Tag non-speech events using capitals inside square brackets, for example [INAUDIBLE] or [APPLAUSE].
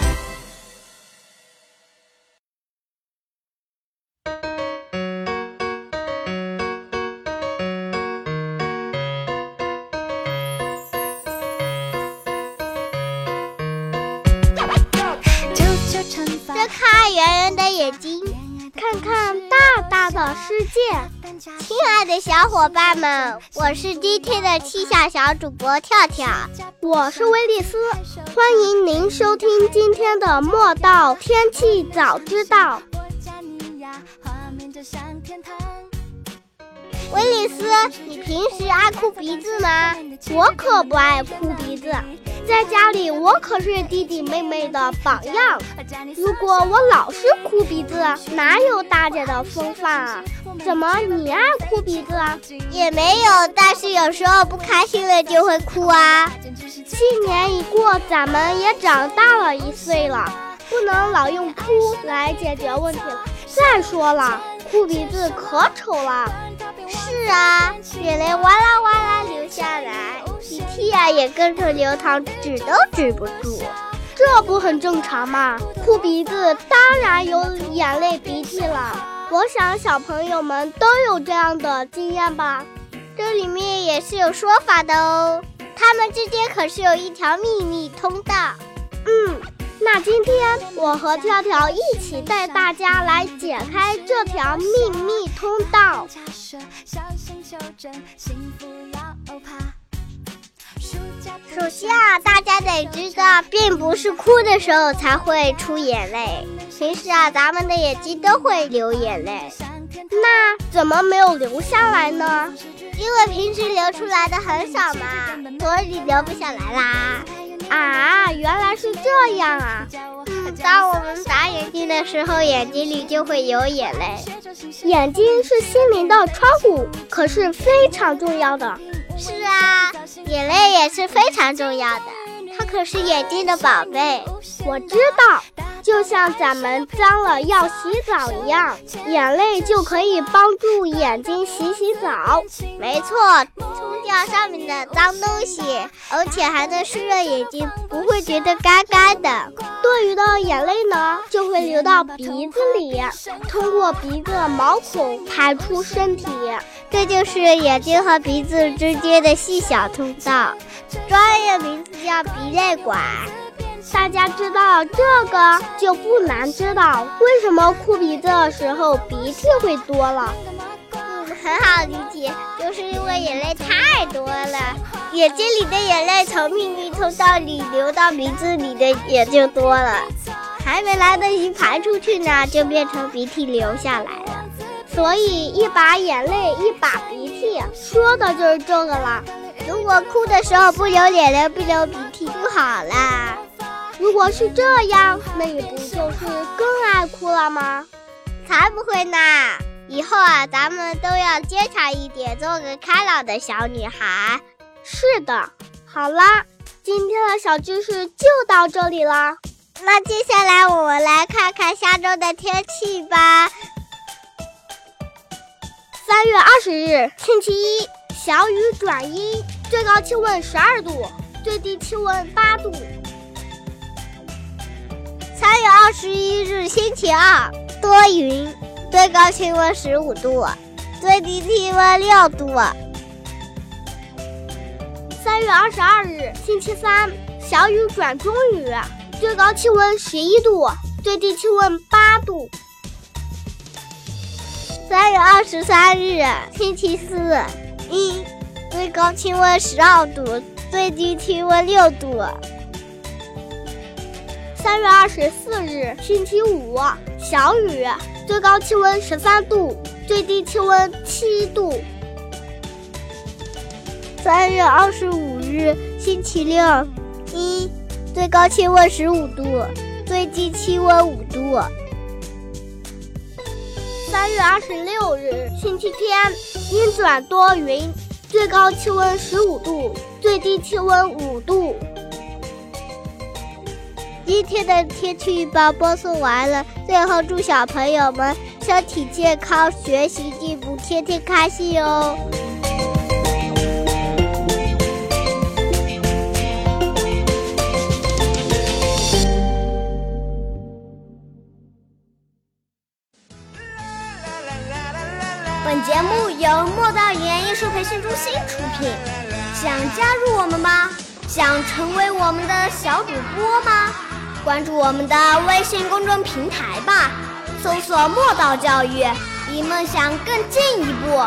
[LAUGHS] 睁开圆圆的眼睛，看看大大的世界，亲爱的小伙伴们，我是今天的气象小主播跳跳，我是威利斯，欢迎您收听今天的《莫道天气早知道》。威利斯，你平时爱哭鼻子吗？我可不爱哭鼻子。在家里，我可是弟弟妹妹的榜样。如果我老是哭鼻子，哪有大姐的风范啊？怎么你爱哭鼻子啊？也没有，但是有时候不开心了就会哭啊。新年一过，咱们也长大了一岁了，不能老用哭来解决问题了。再说了，哭鼻子可丑了。是啊，眼泪哇啦哇啦。鼻涕呀也跟着流淌，止都止不住，这不很正常吗？哭鼻子当然有眼泪鼻涕了。我想小朋友们都有这样的经验吧？这里面也是有说法的哦，他们之间可是有一条秘密通道。嗯，那今天我和跳跳一起带大家来解开这条秘密通道。首先啊，大家得知道，并不是哭的时候才会出眼泪，平时啊，咱们的眼睛都会流眼泪。那怎么没有流下来呢？因为平时流出来的很少嘛，所以流不下来啦。啊，原来是这样啊！当我们眨眼睛的时候，眼睛里就会有眼泪。眼睛是心灵的窗户，可是非常重要的。是啊，眼泪也是非常重要的，它可是眼睛的宝贝。我知道，就像咱们脏了要洗澡一样，眼泪就可以帮助眼睛洗洗澡。没错，冲掉上面的脏东西，而且还能湿润眼睛，不会觉得干干的。多余的眼泪呢，就会流到鼻子里，通过鼻子毛孔排出身体。这就是眼睛和鼻子之间的细小通道，专业名字叫鼻泪管。大家知道这个就不难知道为什么哭鼻子的时候鼻涕会多了。嗯，很好理解，就是因为眼泪太多了，眼睛里的眼泪从秘密通道里流到鼻子里的也就多了，还没来得及排出去呢，就变成鼻涕流下来了。所以，一把眼泪一把鼻涕，说的就是这个了。如果哭的时候不流眼泪不流鼻涕就好了。如果是这样，那你不就是更爱哭了吗？才不会呢！以后啊，咱们都要坚强一点，做个开朗的小女孩。是的。好啦，今天的小知识就到这里啦。那接下来我们来看看下周的天气吧。三月二十日，星期一，小雨转阴，最高气温十二度，最低气温八度。二十一日，星期二，多云，最高气温十五度，最低气温六度。三月二十二日，星期三，小雨转中雨，最高气温十一度，最低气温八度。三月二十三日，星期四，一，最高气温十二度，最低气温六度。三月二十四日，星期五，小雨，最高气温十三度，最低气温七度。三月二十五日，星期六，一，最高气温十五度，最低气温五度。三月二十六日，星期天，阴转多云，最高气温十五度，最低气温五度。今天的天气预报播送完了，最后祝小朋友们身体健康，学习进步，天天开心哦！本节目由莫道语言艺术培训中心出品，想加入我们吗？想成为我们的小主播吗？关注我们的微信公众平台吧，搜索“墨道教育”，离梦想更进一步。